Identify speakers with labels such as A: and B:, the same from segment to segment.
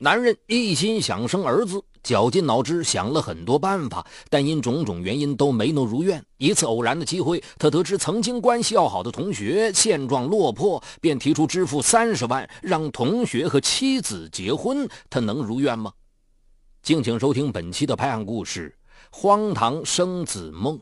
A: 男人一心想生儿子，绞尽脑汁想了很多办法，但因种种原因都没能如愿。一次偶然的机会，他得知曾经关系要好的同学现状落魄，便提出支付三十万让同学和妻子结婚。他能如愿吗？敬请收听本期的拍案故事《荒唐生子梦》。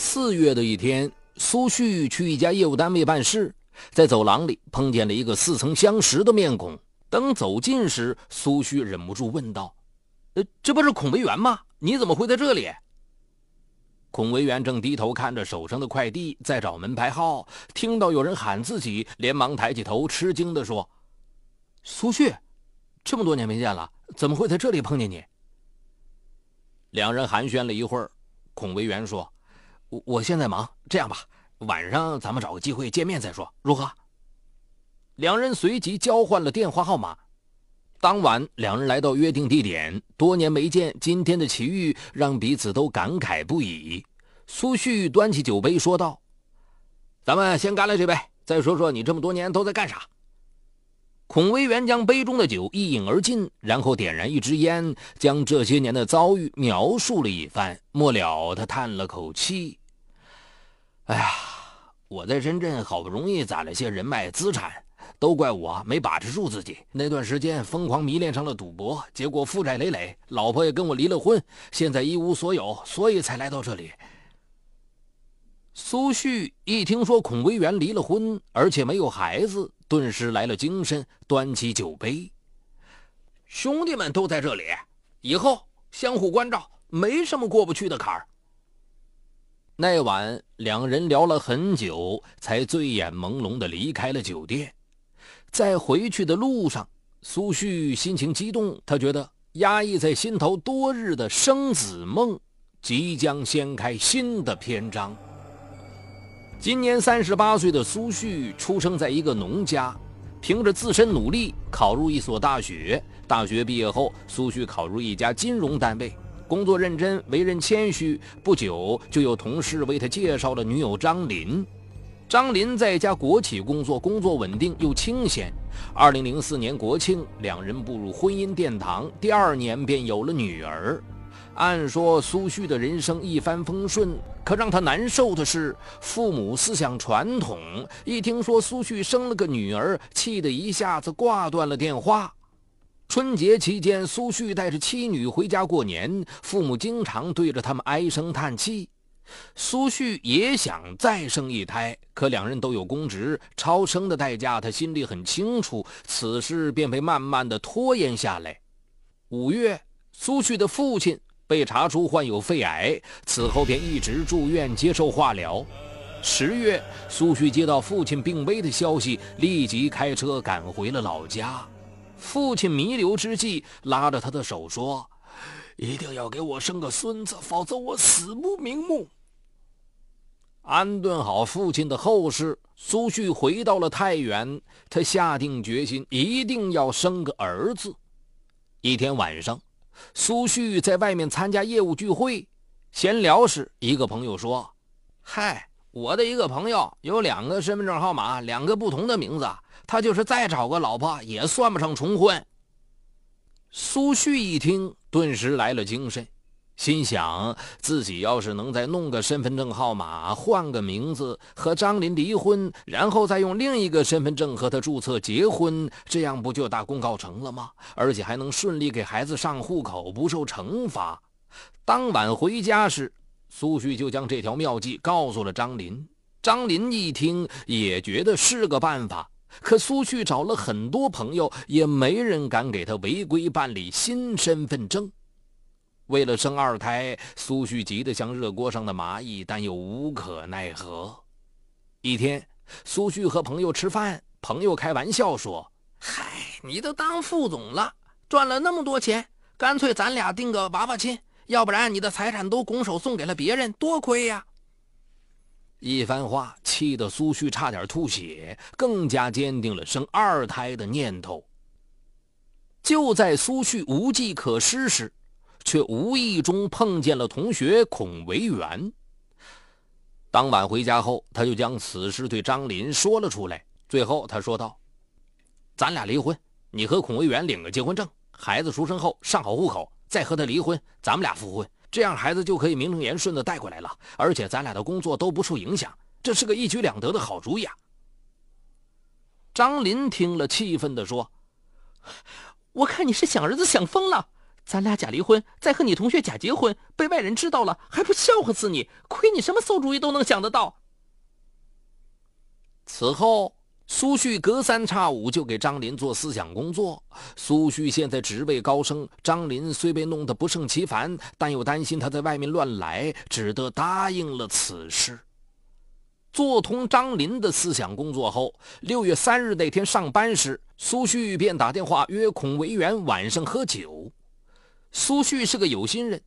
A: 四月的一天，苏旭去一家业务单位办事，在走廊里碰见了一个似曾相识的面孔。等走近时，苏旭忍不住问道：“呃，这不是孔维元吗？你怎么会在这里？”孔维元正低头看着手上的快递，在找门牌号，听到有人喊自己，连忙抬起头，吃惊地说：“苏旭，这么多年没见了，怎么会在这里碰见你？”两人寒暄了一会儿，孔维元说。我我现在忙，这样吧，晚上咱们找个机会见面再说，如何？两人随即交换了电话号码。当晚，两人来到约定地点，多年没见，今天的奇遇让彼此都感慨不已。苏旭端起酒杯说道：“咱们先干了这杯，再说说你这么多年都在干啥。”孔威元将杯中的酒一饮而尽，然后点燃一支烟，将这些年的遭遇描述了一番。末了，他叹了口气。哎呀，我在深圳好不容易攒了些人脉资产，都怪我没把持住自己。那段时间疯狂迷恋上了赌博，结果负债累累，老婆也跟我离了婚，现在一无所有，所以才来到这里。苏旭一听说孔维元离了婚，而且没有孩子，顿时来了精神，端起酒杯。兄弟们都在这里，以后相互关照，没什么过不去的坎儿。那晚，两人聊了很久，才醉眼朦胧地离开了酒店。在回去的路上，苏旭心情激动，他觉得压抑在心头多日的生子梦即将掀开新的篇章。今年三十八岁的苏旭出生在一个农家，凭着自身努力考入一所大学。大学毕业后，苏旭考入一家金融单位。工作认真，为人谦虚。不久，就有同事为他介绍了女友张林。张林在一家国企工作，工作稳定又清闲。二零零四年国庆，两人步入婚姻殿堂。第二年便有了女儿。按说苏旭的人生一帆风顺，可让他难受的是，父母思想传统。一听说苏旭生了个女儿，气得一下子挂断了电话。春节期间，苏旭带着妻女回家过年，父母经常对着他们唉声叹气。苏旭也想再生一胎，可两人都有公职，超生的代价他心里很清楚，此事便被慢慢的拖延下来。五月，苏旭的父亲被查出患有肺癌，此后便一直住院接受化疗。十月，苏旭接到父亲病危的消息，立即开车赶回了老家。父亲弥留之际，拉着他的手说：“一定要给我生个孙子，否则我死不瞑目。”安顿好父亲的后事，苏旭回到了太原。他下定决心，一定要生个儿子。一天晚上，苏旭在外面参加业务聚会，闲聊时，一个朋友说：“嗨，我的一个朋友有两个身份证号码，两个不同的名字。”他就是再找个老婆，也算不上重婚。苏旭一听，顿时来了精神，心想自己要是能再弄个身份证号码，换个名字，和张林离婚，然后再用另一个身份证和他注册结婚，这样不就大功告成了吗？而且还能顺利给孩子上户口，不受惩罚。当晚回家时，苏旭就将这条妙计告诉了张林。张林一听，也觉得是个办法。可苏旭找了很多朋友，也没人敢给他违规办理新身份证。为了生二胎，苏旭急得像热锅上的蚂蚁，但又无可奈何。一天，苏旭和朋友吃饭，朋友开玩笑说：“嗨，你都当副总了，赚了那么多钱，干脆咱俩定个娃娃亲，要不然你的财产都拱手送给了别人，多亏呀。”一番话气得苏旭差点吐血，更加坚定了生二胎的念头。就在苏旭无计可施时，却无意中碰见了同学孔维元。当晚回家后，他就将此事对张林说了出来。最后，他说道：“咱俩离婚，你和孔维元领个结婚证，孩子出生后上好户口，再和他离婚，咱们俩复婚，这样孩子就可以名正言顺的带过来了，而且咱俩的工作都不受影响，这是个一举两得的好主意啊。”张林听了，气愤地说：“
B: 我看你是想儿子想疯了。”咱俩假离婚，再和你同学假结婚，被外人知道了，还不笑话死你？亏你什么馊主意都能想得到。
A: 此后，苏旭隔三差五就给张林做思想工作。苏旭现在职位高升，张林虽被弄得不胜其烦，但又担心他在外面乱来，只得答应了此事。做通张林的思想工作后，六月三日那天上班时，苏旭便打电话约孔维元晚上喝酒。苏旭是个有心人，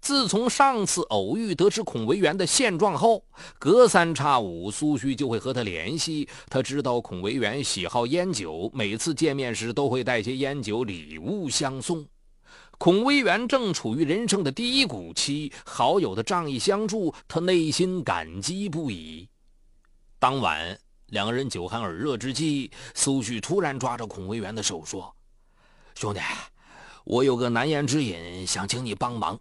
A: 自从上次偶遇得知孔维元的现状后，隔三差五苏旭就会和他联系。他知道孔维元喜好烟酒，每次见面时都会带些烟酒礼物相送。孔维元正处于人生的低谷期，好友的仗义相助，他内心感激不已。当晚，两个人酒酣耳热之际，苏旭突然抓着孔维元的手说：“兄弟。”我有个难言之隐，想请你帮忙。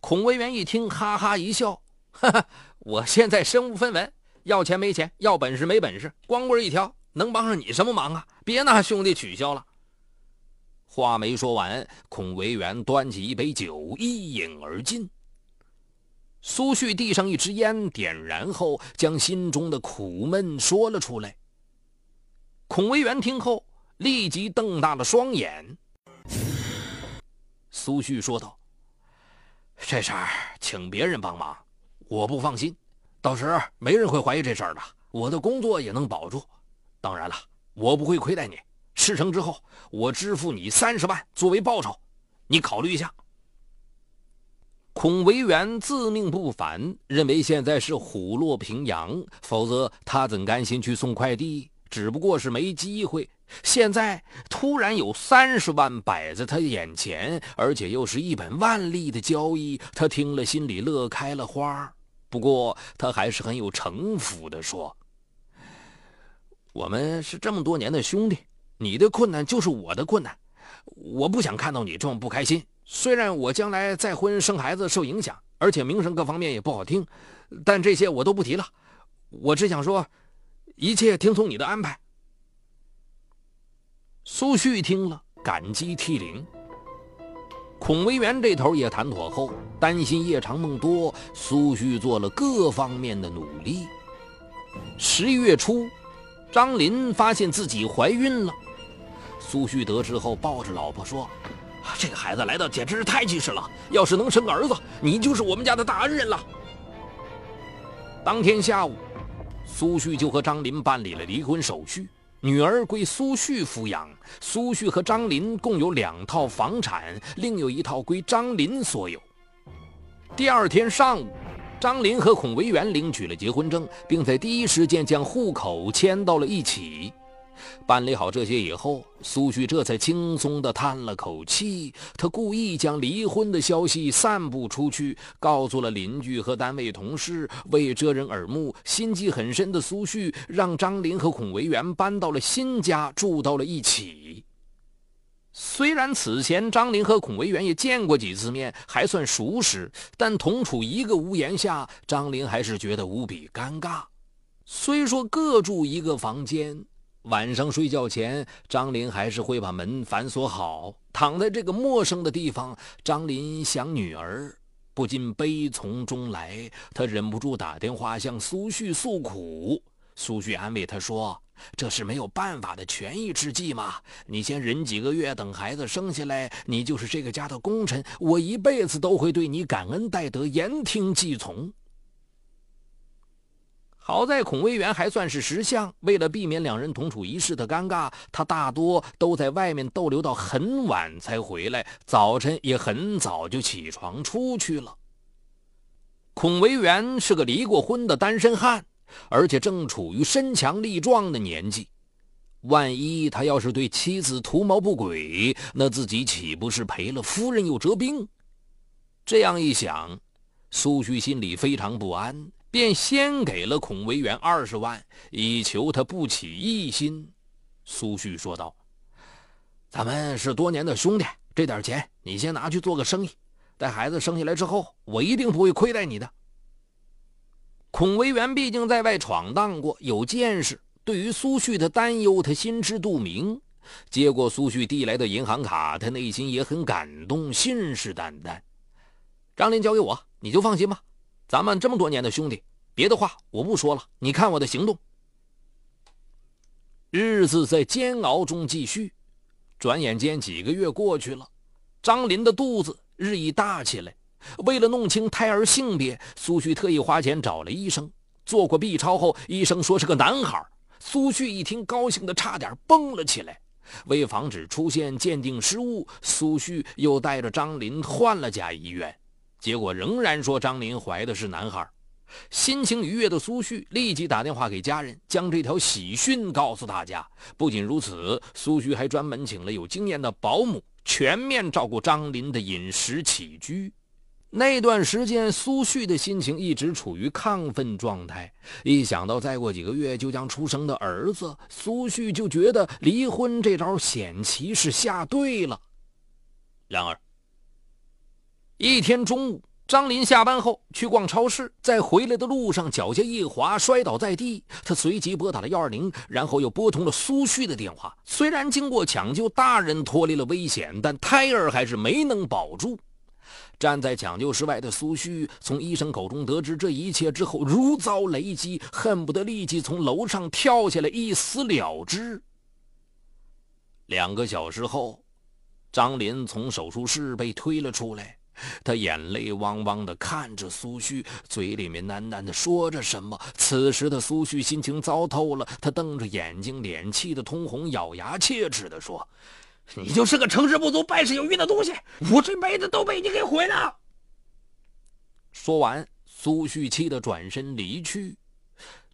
A: 孔维元一听，哈哈一笑：“ 哈哈，我现在身无分文，要钱没钱，要本事没本事，光棍一条，能帮上你什么忙啊？别拿兄弟取笑了。”话没说完，孔维元端起一杯酒，一饮而尽。苏旭递上一支烟，点燃后，将心中的苦闷说了出来。孔维元听后，立即瞪大了双眼。苏旭说道：“这事儿请别人帮忙，我不放心。到时没人会怀疑这事儿的，我的工作也能保住。当然了，我不会亏待你。事成之后，我支付你三十万作为报酬，你考虑一下。”孔维元自命不凡，认为现在是虎落平阳，否则他怎甘心去送快递？只不过是没机会。现在突然有三十万摆在他眼前，而且又是一本万利的交易，他听了心里乐开了花。不过他还是很有城府的说：“我们是这么多年的兄弟，你的困难就是我的困难，我不想看到你这么不开心。虽然我将来再婚生孩子受影响，而且名声各方面也不好听，但这些我都不提了。我只想说，一切听从你的安排。”苏旭听了，感激涕零。孔维元这头也谈妥后，担心夜长梦多，苏旭做了各方面的努力。十一月初，张林发现自己怀孕了。苏旭得知后，抱着老婆说：“这个孩子来的简直是太及时了，要是能生个儿子，你就是我们家的大恩人了。”当天下午，苏旭就和张林办理了离婚手续。女儿归苏旭抚养，苏旭和张林共有两套房产，另有一套归张林所有。第二天上午，张林和孔维元领取了结婚证，并在第一时间将户口迁到了一起。办理好这些以后，苏旭这才轻松地叹了口气。他故意将离婚的消息散布出去，告诉了邻居和单位同事。为遮人耳目，心机很深的苏旭让张林和孔维元搬到了新家，住到了一起。虽然此前张林和孔维元也见过几次面，还算熟识，但同处一个屋檐下，张林还是觉得无比尴尬。虽说各住一个房间。晚上睡觉前，张林还是会把门反锁好。躺在这个陌生的地方，张林想女儿，不禁悲从中来。他忍不住打电话向苏旭诉苦。苏旭安慰他说：“这是没有办法的权宜之计嘛，你先忍几个月，等孩子生下来，你就是这个家的功臣，我一辈子都会对你感恩戴德，言听计从。”好在孔维元还算是识相，为了避免两人同处一室的尴尬，他大多都在外面逗留到很晚才回来，早晨也很早就起床出去了。孔维元是个离过婚的单身汉，而且正处于身强力壮的年纪。万一他要是对妻子图谋不轨，那自己岂不是赔了夫人又折兵？这样一想，苏旭心里非常不安，便先给了孔维元二十万，以求他不起异心。苏旭说道：“咱们是多年的兄弟，这点钱你先拿去做个生意，待孩子生下来之后，我一定不会亏待你的。”孔维元毕竟在外闯荡过，有见识。对于苏旭的担忧，他心知肚明。接过苏旭递来的银行卡，他内心也很感动，信誓旦旦：“张林交给我，你就放心吧。咱们这么多年的兄弟，别的话我不说了，你看我的行动。”日子在煎熬中继续，转眼间几个月过去了，张林的肚子日益大起来。为了弄清胎儿性别，苏旭特意花钱找了医生，做过 B 超后，医生说是个男孩。苏旭一听，高兴的差点蹦了起来。为防止出现鉴定失误，苏旭又带着张林换了家医院，结果仍然说张林怀的是男孩。心情愉悦的苏旭立即打电话给家人，将这条喜讯告诉大家。不仅如此，苏旭还专门请了有经验的保姆，全面照顾张林的饮食起居。那段时间，苏旭的心情一直处于亢奋状态。一想到再过几个月就将出生的儿子，苏旭就觉得离婚这招险棋是下对了。然而，一天中午，张林下班后去逛超市，在回来的路上脚下一滑，摔倒在地。他随即拨打了幺二零，然后又拨通了苏旭的电话。虽然经过抢救，大人脱离了危险，但胎儿还是没能保住。站在抢救室外的苏旭，从医生口中得知这一切之后，如遭雷击，恨不得立即从楼上跳下来一死了之。两个小时后，张林从手术室被推了出来，他眼泪汪汪地看着苏旭，嘴里面喃喃地说着什么。此时的苏旭心情糟透了，他瞪着眼睛，脸气得通红，咬牙切齿地说。你就是个成事不足败事有余的东西，我这辈子都被你给毁了。说完，苏旭气得转身离去。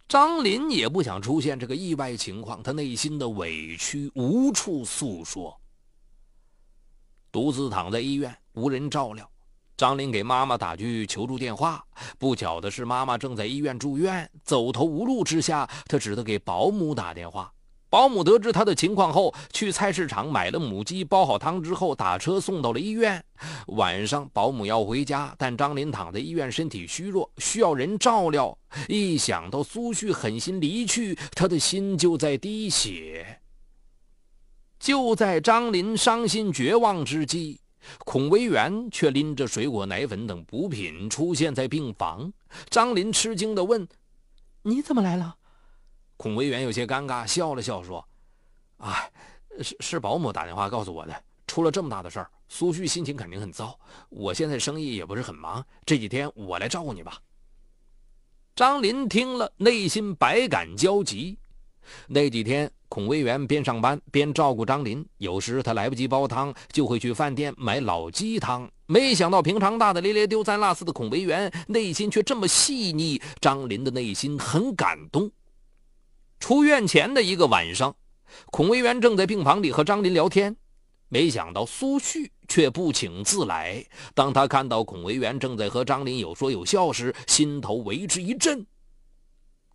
A: 张林也不想出现这个意外情况，他内心的委屈无处诉说，独自躺在医院，无人照料。张林给妈妈打去求助电话，不巧的是，妈妈正在医院住院，走投无路之下，他只得给保姆打电话。保姆得知他的情况后，去菜市场买了母鸡，煲好汤之后，打车送到了医院。晚上，保姆要回家，但张林躺在医院，身体虚弱，需要人照料。一想到苏旭狠心离去，他的心就在滴血。就在张林伤心绝望之际，孔维元却拎着水果、奶粉等补品出现在病房。张林吃惊地问：“
B: 你怎么来了？”
A: 孔维元有些尴尬，笑了笑说：“啊，是是保姆打电话告诉我的，出了这么大的事儿，苏旭心情肯定很糟。我现在生意也不是很忙，这几天我来照顾你吧。”张林听了，内心百感交集。那几天，孔维元边上班边照顾张林，有时他来不及煲汤，就会去饭店买老鸡汤。没想到平常大大咧咧、丢三落四的孔维元，内心却这么细腻。张林的内心很感动。出院前的一个晚上，孔维元正在病房里和张林聊天，没想到苏旭却不请自来。当他看到孔维元正在和张林有说有笑时，心头为之一震。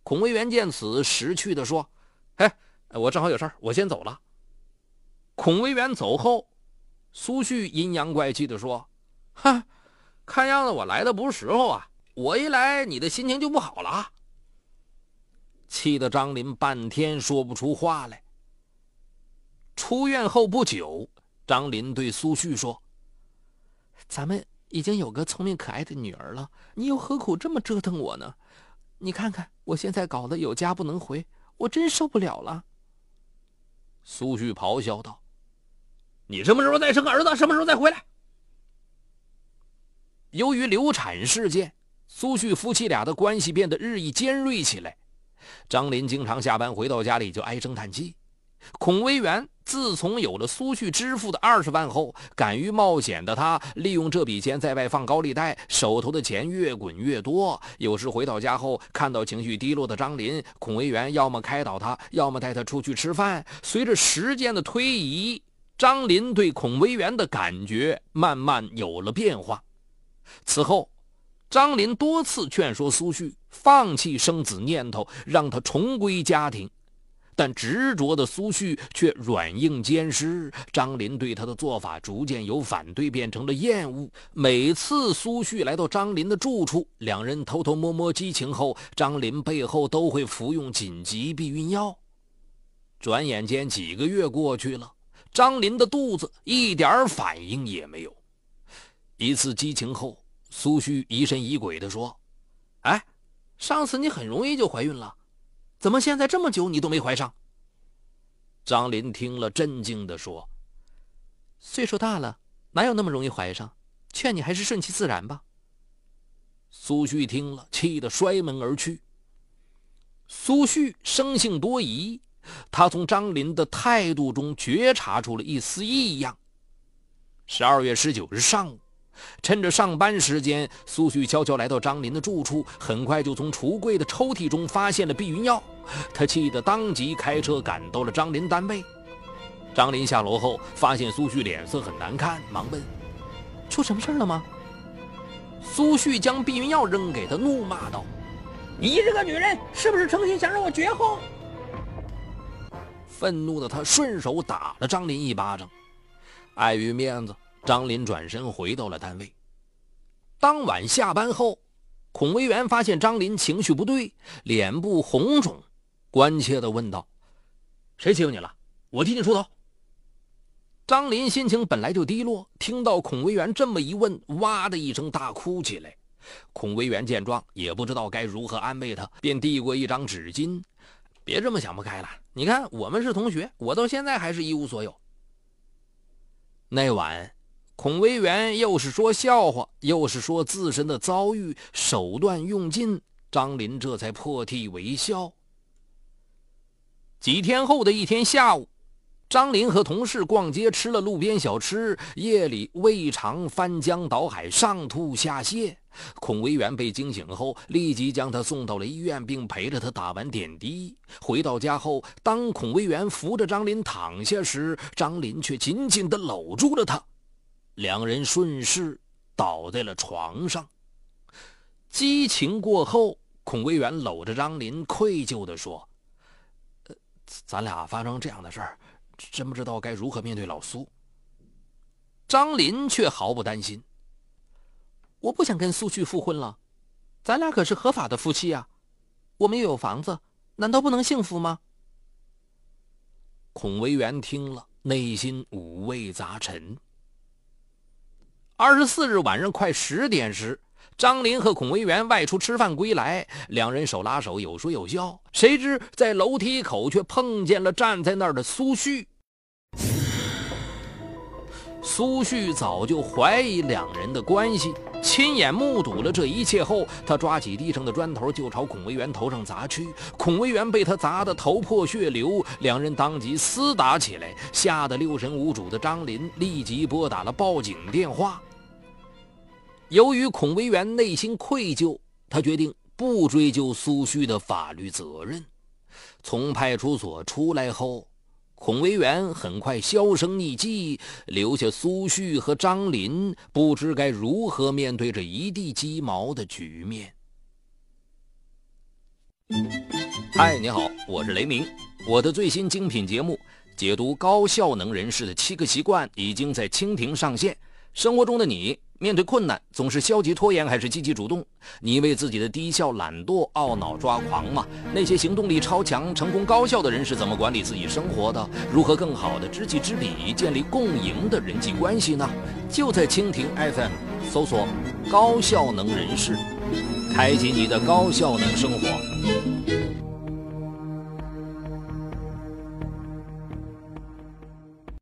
A: 孔维元见此，识趣地说：“哎，我正好有事我先走了。”孔维元走后，苏旭阴阳怪气地说：“哈，看样子我来的不是时候啊！我一来，你的心情就不好了。”气得张林半天说不出话来。出院后不久，张林对苏旭说：“
B: 咱们已经有个聪明可爱的女儿了，你又何苦这么折腾我呢？你看看我现在搞得有家不能回，我真受不了了。”
A: 苏旭咆哮道：“你什么时候再生个儿子？什么时候再回来？”由于流产事件，苏旭夫妻俩的关系变得日益尖锐起来。张林经常下班回到家里就唉声叹气，孔威元自从有了苏旭支付的二十万后，敢于冒险的他，利用这笔钱在外放高利贷，手头的钱越滚越多。有时回到家后，看到情绪低落的张林，孔维元要么开导他，要么带他出去吃饭。随着时间的推移，张林对孔维元的感觉慢慢有了变化。此后，张林多次劝说苏旭放弃生子念头，让他重归家庭。但执着的苏旭却软硬兼施，张林对他的做法逐渐由反对变成了厌恶。每次苏旭来到张林的住处，两人偷偷摸摸激情后，张林背后都会服用紧急避孕药。转眼间几个月过去了，张林的肚子一点反应也没有。一次激情后，苏旭疑神疑鬼地说：“
B: 哎，上次你很容易就怀孕了。”怎么现在这么久你都没怀上？
A: 张林听了，震惊地说：“
B: 岁数大了，哪有那么容易怀上？劝你还是顺其自然吧。”
A: 苏旭听了，气得摔门而去。苏旭生性多疑，他从张林的态度中觉察出了一丝异样。十二月十九日上午。趁着上班时间，苏旭悄悄来到张林的住处，很快就从橱柜的抽屉中发现了避孕药。他气得当即开车赶到了张林单位。张林下楼后发现苏旭脸色很难看，忙问：“
B: 出什么事了吗？”
A: 苏旭将避孕药扔给他，怒骂道：“
B: 你这个女人，是不是诚心想让我绝后？”
A: 愤怒的他顺手打了张林一巴掌，碍于面子。张林转身回到了单位。当晚下班后，孔维元发现张林情绪不对，脸部红肿，关切地问道：“谁欺负你了？我替你出头。”张林心情本来就低落，听到孔维元这么一问，哇的一声大哭起来。孔维元见状，也不知道该如何安慰他，便递过一张纸巾：“别这么想不开了，你看我们是同学，我到现在还是一无所有。”那晚。孔维元又是说笑话，又是说自身的遭遇，手段用尽，张林这才破涕为笑。几天后的一天下午，张林和同事逛街，吃了路边小吃，夜里胃肠翻江倒海，上吐下泻。孔维元被惊醒后，立即将他送到了医院，并陪着他打完点滴。回到家后，当孔维元扶着张林躺下时，张林却紧紧地搂住了他。两人顺势倒在了床上。激情过后，孔维元搂着张林，愧疚地说：“呃，咱俩发生这样的事儿，真不知道该如何面对老苏。”张林却毫不担心：“
B: 我不想跟苏旭复婚了，咱俩可是合法的夫妻啊，我们又有房子，难道不能幸福吗？”
A: 孔维元听了，内心五味杂陈。二十四日晚上快十点时，张林和孔维元外出吃饭归来，两人手拉手，有说有笑。谁知在楼梯口却碰见了站在那儿的苏旭。苏旭早就怀疑两人的关系，亲眼目睹了这一切后，他抓起地上的砖头就朝孔维元头上砸去。孔维元被他砸得头破血流，两人当即厮打起来，吓得六神无主的张林立即拨打了报警电话。由于孔维元内心愧疚，他决定不追究苏旭的法律责任。从派出所出来后，孔维元很快销声匿迹，留下苏旭和张林不知该如何面对这一地鸡毛的局面。嗨，你好，我是雷鸣，我的最新精品节目解读高效能人士的七个习惯已经在蜻蜓上线。生活中的你。面对困难，总是消极拖延还是积极主动？你为自己的低效懒惰懊恼抓狂吗？那些行动力超强、成功高效的人是怎么管理自己生活的？如何更好的知己知彼，建立共赢的人际关系呢？就在蜻蜓 FM 搜索“高效能人士”，开启你的高效能生活。